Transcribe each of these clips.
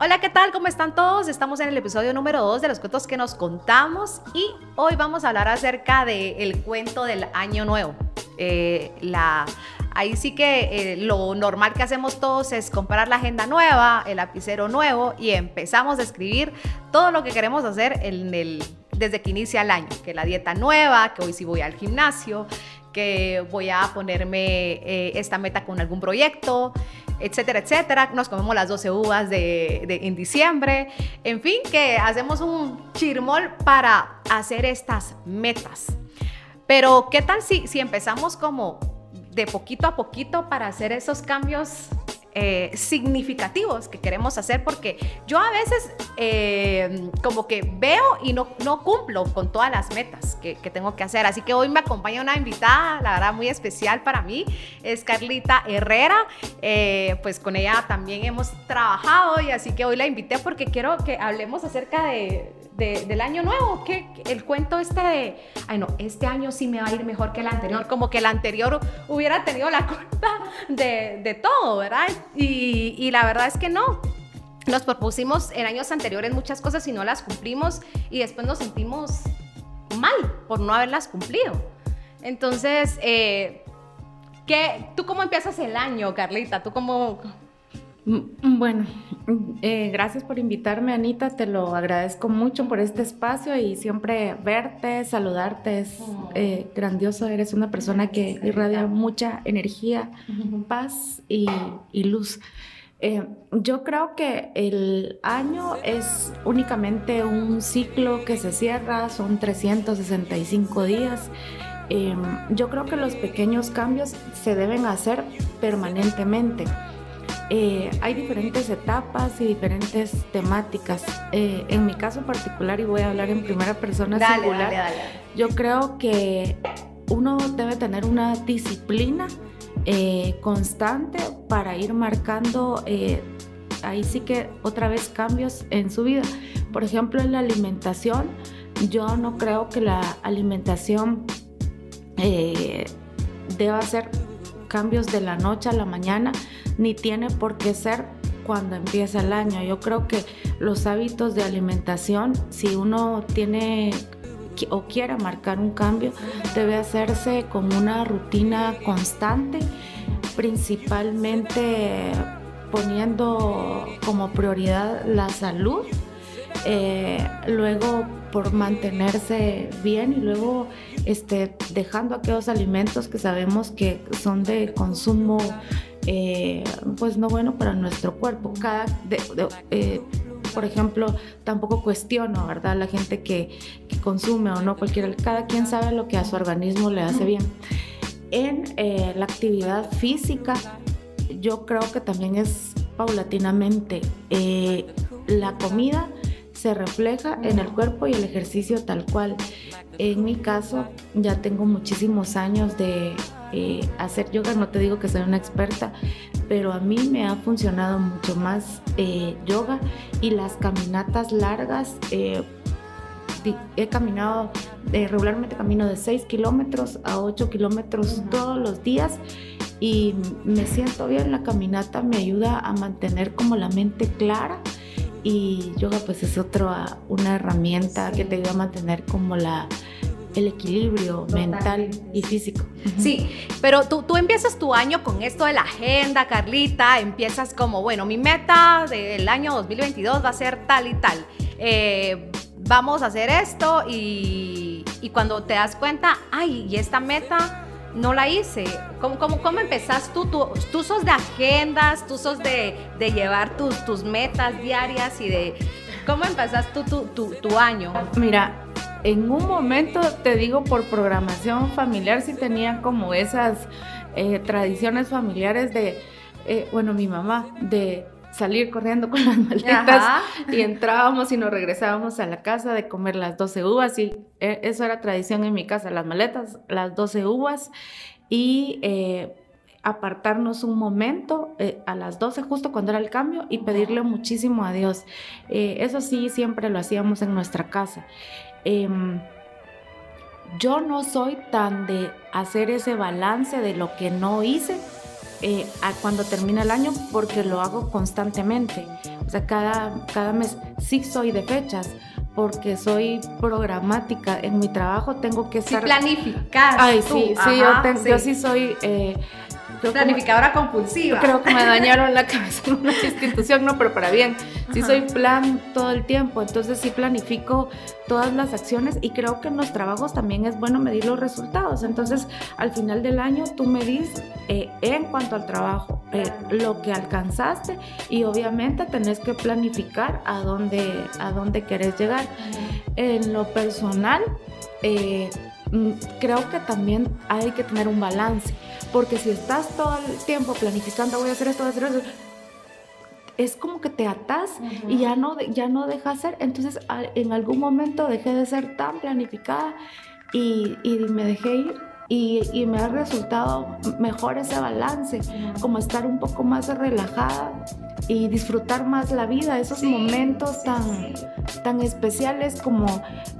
Hola, ¿qué tal? ¿Cómo están todos? Estamos en el episodio número 2 de los cuentos que nos contamos y hoy vamos a hablar acerca del cuento del año nuevo. Eh, ahí sí que eh, lo normal que hacemos todos es comprar la agenda nueva, el lapicero nuevo y empezamos a escribir todo lo que queremos hacer desde que inicia el año, que la dieta nueva, que hoy sí voy al gimnasio, que voy a ponerme eh, esta meta con algún proyecto, etcétera, etcétera. Nos comemos las 12 uvas de, en diciembre. En fin, que hacemos un chirmol para hacer estas metas. Pero, ¿qué tal si, si empezamos como de poquito a poquito para hacer esos cambios eh, significativos que queremos hacer porque yo a veces eh, como que veo y no, no cumplo con todas las metas que, tengo que hacer. Así que hoy me acompaña una invitada, la verdad, muy especial para mí, es Carlita Herrera. Eh, pues con ella también hemos trabajado y así que hoy la invité porque quiero que hablemos acerca de, del año nuevo, que el cuento este de, ay no, este año sí me va a ir mejor que el anterior, como que el anterior hubiera tenido la culpa de, de todo, ¿verdad? Y, la verdad es que no. Nos propusimos en años anteriores muchas cosas y no las cumplimos y después nos sentimos mal por no haberlas cumplido. Entonces, eh, ¿qué, ¿tú cómo empiezas el año, Carlita? ¿Tú cómo, bueno, eh, gracias por invitarme, Anita. Te lo agradezco mucho por este espacio y siempre verte, saludarte. Es eh, grandioso. Eres una persona que irradia mucha energía, paz y, luz. Eh, yo creo que el año es únicamente un ciclo que se cierra, son 365 días. yo creo que los pequeños cambios se deben hacer permanentemente. Eh, hay diferentes etapas y diferentes temáticas. Eh, en mi caso particular, y voy a hablar en primera persona singular, yo creo que uno debe tener una disciplina eh, constante para ir marcando ahí sí que otra vez cambios en su vida. Por ejemplo, en la alimentación, yo no creo que la alimentación deba ser cambios de la noche a la mañana, ni tiene por qué ser cuando empieza el año. Yo creo que los hábitos de alimentación, si uno tiene o quiere marcar un cambio, debe hacerse con una rutina constante, principalmente poniendo como prioridad la salud, eh, luego por mantenerse bien y luego este, dejando aquellos alimentos que sabemos que son de consumo eh, pues no bueno para nuestro cuerpo. Cada, eh, por ejemplo, tampoco cuestiono, ¿verdad? La gente que, consume o no, cualquiera, cada quien sabe lo que a su organismo le hace bien. En eh, la actividad física, yo creo que también es paulatinamente. la comida se refleja en el cuerpo y el ejercicio tal cual. En mi caso, ya tengo muchísimos años de eh, hacer yoga, no te digo que soy una experta, pero a mí me ha funcionado mucho más eh, yoga y las caminatas largas. Eh, he caminado, regularmente camino de 6 kilómetros a 8 kilómetros todos los días y me siento bien. La caminata me ayuda a mantener como la mente clara y yoga pues es otra una herramienta que te ayuda a mantener como la el equilibrio mental y físico. Sí, pero tú, tú empiezas tu año con esto de la agenda, Carlita, empiezas como, bueno, mi meta del año 2022 va a ser tal y tal. Eh, vamos a hacer esto y, y, cuando te das cuenta, ay, y esta meta no la hice. ¿Cómo, cómo, cómo empezás tú? tú? Tú sos de agendas, tú sos de, de llevar tus, tus metas diarias y de... ¿Cómo empezás tú tu, tu, tu año? Mira, en un momento, te digo, por programación familiar, sí tenía como esas eh, tradiciones familiares de, eh, bueno, mi mamá, de salir corriendo con las maletas y entrábamos y nos regresábamos a la casa de comer las 12 uvas y eh, eso era tradición en mi casa, las maletas, las 12 uvas y apartarnos un momento a las 12 justo cuando era el cambio y pedirle muchísimo a Dios. eso sí, siempre lo hacíamos en nuestra casa. Em, yo no soy tan de hacer ese balance de lo que no hice eh, a cuando termina el año porque lo hago constantemente. O sea, cada, cada mes sí soy de fechas porque soy programática. En mi trabajo tengo que estar... Sí, planificar. Ay, sí, sí, yo, yo, sí soy... Eh, Planificadora compulsiva. Creo que me dañaron la cabeza en una institución, no, pero para bien. Sí soy plan todo el tiempo, entonces sí planifico todas las acciones y creo que en los trabajos también es bueno medir los resultados. Entonces, al final del año tú medís eh, en cuanto al trabajo eh, lo que alcanzaste y obviamente tenés que planificar a dónde, a dónde querés llegar. En lo personal, eh, mm, creo que también hay que tener un balance porque si estás todo el tiempo planificando, voy a hacer esto, voy a hacer eso, es como que te atas y ya no, ya no dejas ser. Entonces, en algún momento dejé de ser tan planificada y, y me dejé ir y, me ha resultado mejor ese balance, como estar un poco más relajada y disfrutar más la vida, esos momentos tan, tan especiales como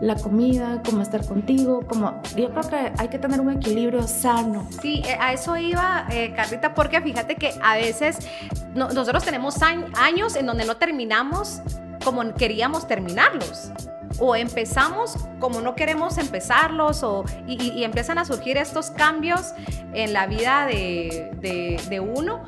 la comida, como estar contigo, como yo creo que hay que tener un equilibrio sano. Sí, eh, a eso iba, eh, Carlita, porque fíjate que a veces nosotros tenemos años en donde no terminamos como queríamos terminarlos o empezamos como no queremos empezarlos o, y, empiezan a surgir estos cambios en la vida de, de, uno.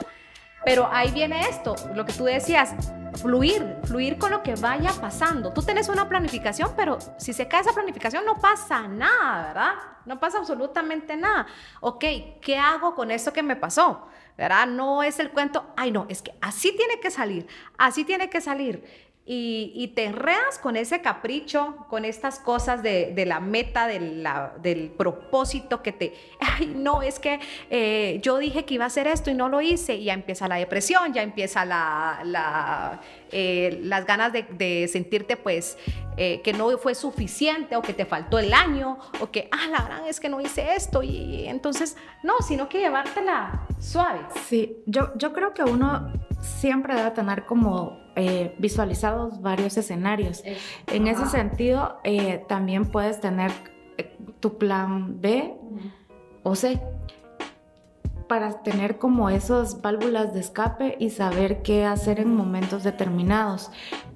Pero ahí viene esto, lo que tú decías, fluir, fluir con lo que vaya pasando. Tú tienes una planificación, pero si se cae esa planificación no pasa nada, ¿verdad? No pasa absolutamente nada. Ok, ¿qué hago con esto que me pasó? ¿Verdad? No es el cuento, ay no, es que así tiene que salir, así tiene que salir y, te enredas con ese capricho, con estas cosas de, la meta, del propósito que te, ay, no, es que eh, yo dije que iba a hacer esto y no lo hice, y ya empieza la depresión, ya empieza la, eh, las ganas de, sentirte pues eh, que no fue suficiente o que te faltó el año o que, ah, la verdad es que no hice esto y entonces, no, sino que llevártela suave. Sí, yo, yo creo que uno siempre debe tener como eh, visualizados varios escenarios. En ese sentido, eh, también puedes tener eh, tu plan B o C para tener como esas válvulas de escape y saber qué hacer en momentos determinados,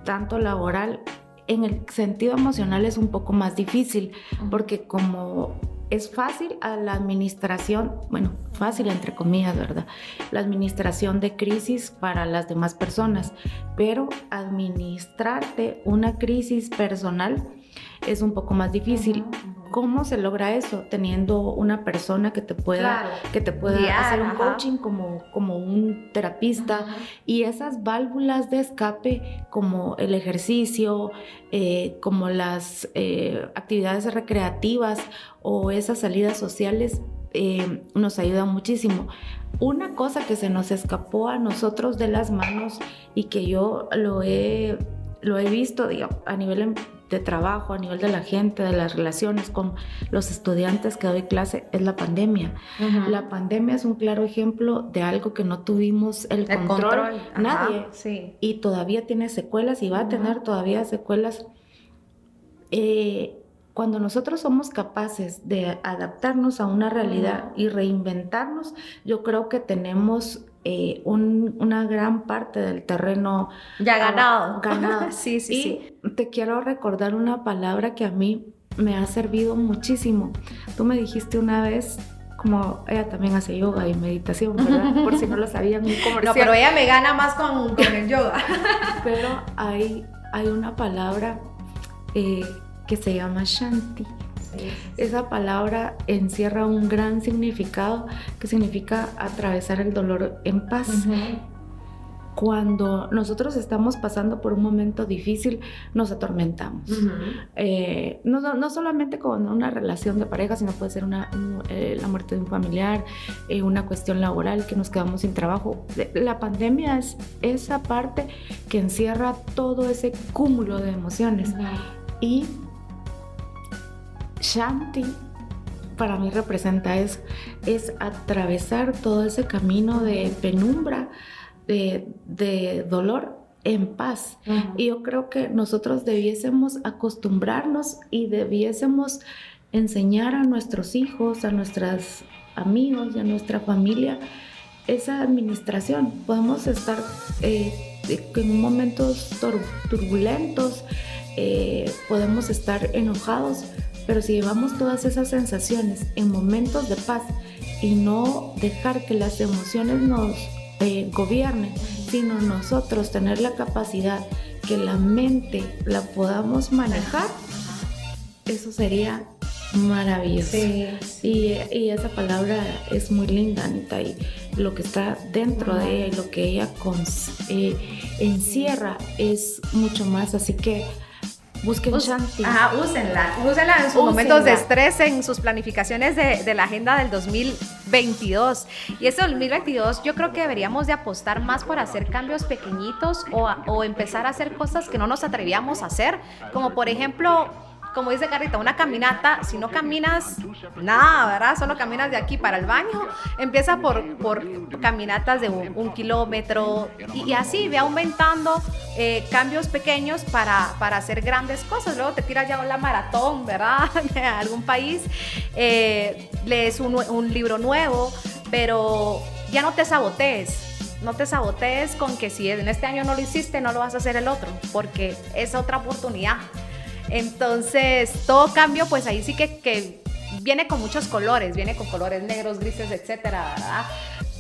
tanto laboral en el sentido emocional es un poco más difícil porque como es fácil a la administración, bueno, fácil entre comillas, ¿verdad? La administración de crisis para las demás personas, pero administrarte una crisis personal es un poco más difícil. ¿Cómo se logra eso? Teniendo una persona que te pueda, que te pueda hacer un coaching como, como un terapista y esas válvulas de escape como el ejercicio, eh, como las eh, actividades recreativas o esas salidas sociales eh, nos ayudan muchísimo. Una cosa que se nos escapó a nosotros de las manos y que yo lo he, lo he visto a nivel de trabajo, a nivel de la gente, de las relaciones con los estudiantes que doy clase, es la pandemia. La pandemia es un claro ejemplo de algo que no tuvimos el, control, nadie. Y todavía tiene secuelas y va a tener todavía secuelas. Eh, cuando nosotros somos capaces de adaptarnos a una realidad y reinventarnos, yo creo que tenemos eh, una gran parte del terreno ya ganado. ganado. sí, sí, y sí. Te quiero recordar una palabra que a mí me ha servido muchísimo. Tú me dijiste una vez como ella también hace yoga y meditación, ¿verdad? Por si no lo sabían, un comercial. No, pero ella me gana más con, con el yoga. pero hay, hay una palabra eh, que se llama Shanti. Esa palabra encierra un gran significado que significa atravesar el dolor en paz. Cuando nosotros estamos pasando por un momento difícil, nos atormentamos. Eh, no, solamente con una relación de pareja, sino puede ser una, eh, la muerte de un familiar, eh, una cuestión laboral, que nos quedamos sin trabajo. La pandemia es esa parte que encierra todo ese cúmulo de emociones. Y Shanti para mí representa eso, es atravesar todo ese camino de penumbra, de, dolor en paz. Y yo creo que nosotros debiésemos acostumbrarnos y debiésemos enseñar a nuestros hijos, a nuestros amigos y a nuestra familia esa administración. Podemos estar eh, en momentos turbulentos, eh, podemos estar enojados, pero si llevamos todas esas sensaciones en momentos de paz y no dejar que las emociones nos eh, gobiernen, sino nosotros tener la capacidad que la mente la podamos manejar, eso sería maravilloso. Y, esa palabra es muy linda, Anita, y lo que está dentro de ella y lo que ella eh, encierra es mucho más. Así que Busquen Shanti. Ajá, úsenla. Úsenla en sus momentos de estrés, en sus planificaciones de, la agenda del 2022. Y ese 2022 yo creo que deberíamos de apostar más por hacer cambios pequeñitos o, o empezar a hacer cosas que no nos atrevíamos a hacer. Como por ejemplo como dice Carrita, una caminata, si no caminas nada, ¿verdad? Solo caminas de aquí para el baño, empieza por, por caminatas de un, kilómetro y, así ve aumentando eh, cambios pequeños para, para, hacer grandes cosas. Luego te tiras ya la maratón, ¿verdad? De algún país, eh, lees un, un libro nuevo, pero ya no te sabotees no te sabotees con que si en este año no lo hiciste, no lo vas a hacer el otro, porque es otra oportunidad. Entonces, todo cambio, pues ahí sí que, viene con muchos colores, viene con colores negros, grises, etcétera, ¿verdad?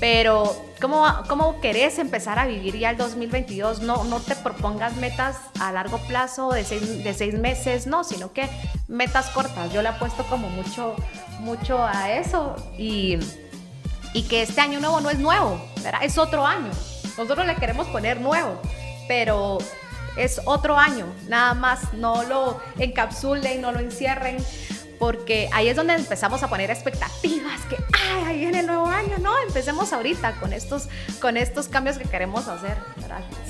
Pero, ¿cómo, ¿cómo querés empezar a vivir ya el 2022? No, no te propongas metas a largo plazo de seis, de seis meses, no, sino que metas cortas. Yo le apuesto como mucho, mucho a eso y, y que este año nuevo no es nuevo. Es otro año. Nosotros le queremos poner nuevo, pero es otro año, nada más no lo encapsulen, no lo encierren, porque ahí es donde empezamos a poner expectativas, que Ay, ahí viene el nuevo año, no, empecemos ahorita con estos, con estos cambios que queremos hacer.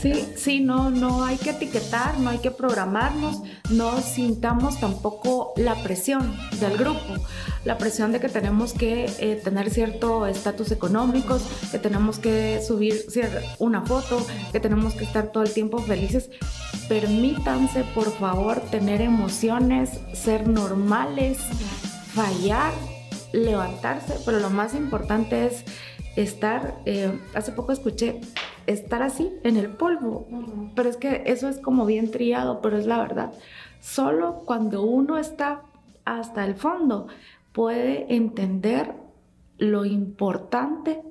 Sí, sí, no, no hay que etiquetar, no hay que programarnos, no sintamos tampoco la presión del grupo, la presión de que tenemos que eh, tener cierto estatus económico, que tenemos que subir una foto, que tenemos que estar todo el tiempo felices. Permítanse, por favor, tener emociones, ser normales, fallar, levantarse, pero lo más importante es estar, eh, hace poco escuché, estar así en el polvo, pero es que eso es como bien triado, pero es la verdad. Solo cuando uno está hasta el fondo puede entender lo importante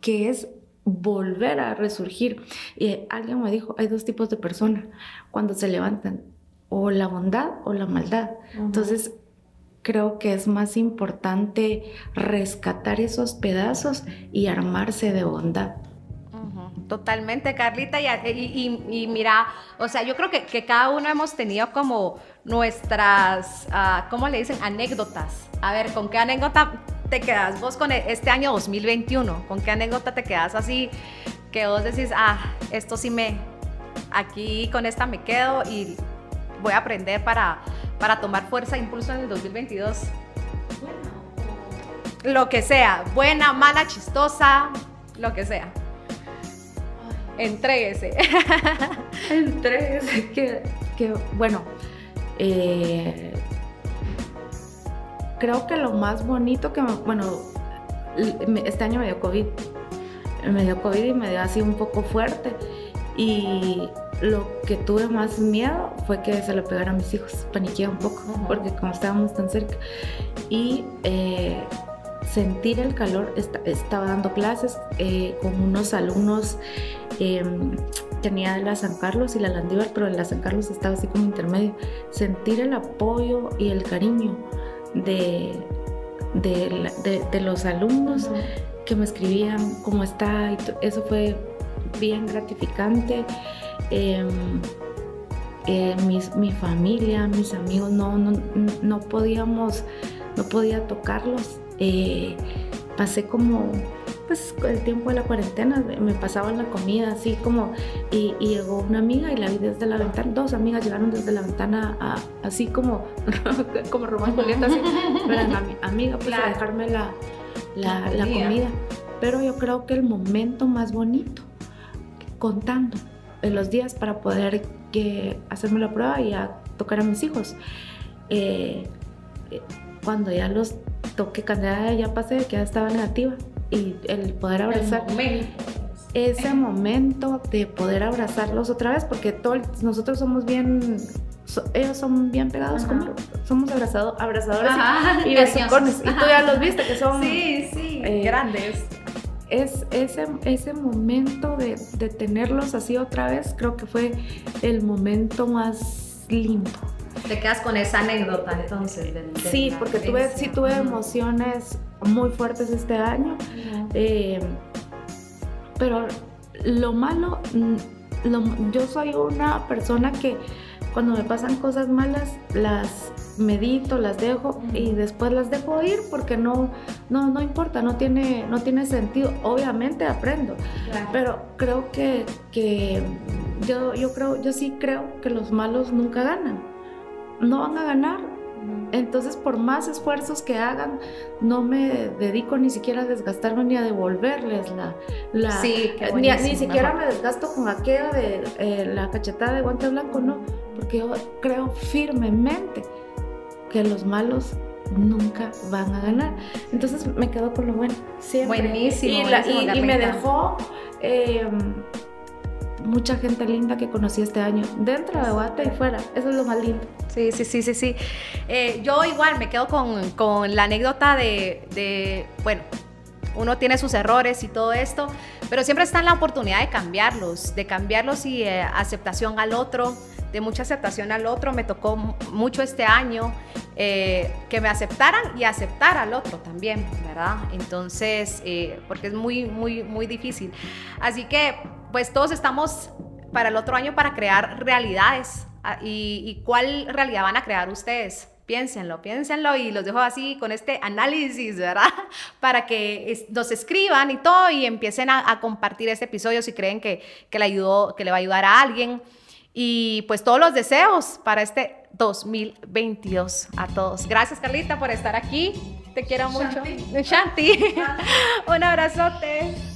que es volver a resurgir. Y alguien me dijo, hay dos tipos de personas cuando se levantan, o la bondad o la maldad. Entonces, creo que es más importante rescatar esos pedazos y armarse de bondad. Totalmente, Carlita. Y, mira, o sea, yo creo que, cada uno hemos tenido como nuestras, uh, ¿cómo le dicen? Anécdotas. A ver, ¿con qué anécdota te quedas vos con e, este año 2021? ¿Con qué anécdota te quedas así que vos decís, ah, esto sí me, aquí con esta me quedo y voy a aprender para para tomar fuerza e impulso en el 2022? Lo que sea, buena, mala, chistosa, lo que sea. Entréguese. Entréguese. Que, que bueno, eh, creo que lo más bonito que, me, bueno, este año me dio COVID. Me dio COVID y me dio así un poco fuerte. Y lo que tuve más miedo fue que se lo pegara a mis hijos. Paniqué un poco porque como estábamos tan cerca. Y eh, sentir el calor, estaba dando clases eh, con unos alumnos. Em, tenía la San Carlos y la Landívar, pero la San Carlos estaba así como intermedio. Sentir el apoyo y el cariño de, de, los alumnos que me escribían cómo está, eso fue bien gratificante. Em, eh, mi familia, mis amigos, no, no, no, podíamos, no podía tocarlos. Eh, pasé como, pues el tiempo de la cuarentena, me pasaba la comida así como, y, llegó una amiga y la vi desde la ventana, dos amigas llegaron desde la ventana así como, como Román Julieta, así, pero mi amiga, pues a dejarme la, la, la comida. Pero yo creo que el momento más bonito, contando, los días para poder que, hacerme la prueba y a tocar a mis hijos. Eh, eh, cuando ya los toqué, ya, pasé, que ya estaba negativa, y el poder abrazar. Ese momento de poder abrazarlos otra vez, porque todos nosotros somos bien ellos son bien pegados como somos abrazado, abrazadores y, y Y tú ya los viste, que son sí, sí, eh, grandes. Es ese, ese momento de, de, tenerlos así otra vez, creo que fue el momento más lindo. Te quedas con esa anécdota entonces. sí, porque tuve, sí tuve emociones muy fuertes este año, eh, pero lo malo, mm, yo soy una persona que cuando me pasan cosas malas, las medito, las dejo y después las dejo ir porque no, no, no importa, no tiene, no tiene sentido. Obviamente aprendo, pero creo que, que yo, yo, creo, yo sí creo que los malos nunca ganan. No van a ganar. Entonces, por más esfuerzos que hagan, no me dedico ni siquiera a desgastarme ni a devolverles la... la sí, ni, ni, siquiera me desgasto con aquella de eh, la cachetada de guante blanco, no porque yo creo firmemente que los malos nunca van a ganar. Entonces me quedo con lo bueno, siempre. Buenísimo. Y, me dejó em, mucha gente linda que conocí este año, dentro de Guate y fuera. Eso es lo más lindo. Sí, sí, sí, sí, sí. Eh, yo igual me quedo con, con la anécdota de, de, bueno, uno tiene sus errores y todo esto, pero siempre está la oportunidad de cambiarlos, de cambiarlos y eh, aceptación al otro de mucha aceptación al otro. Me tocó mucho este año eh, que me aceptaran y aceptar al otro también, ¿verdad? Entonces, eh, porque es muy, muy, muy difícil. Así que, pues todos estamos para el otro año para crear realidades. Ah, ¿Y, y cuál realidad van a crear ustedes? Piénsenlo, piénsenlo y los dejo así con este análisis, ¿verdad? Para que nos escriban y todo y empiecen a, compartir este episodio si creen que, que, le ayudó, que le va a ayudar a alguien. Y pues todos los deseos para este 2022 a todos. Gracias Carlita por estar aquí. Te quiero mucho. Shanti. Un abrazote.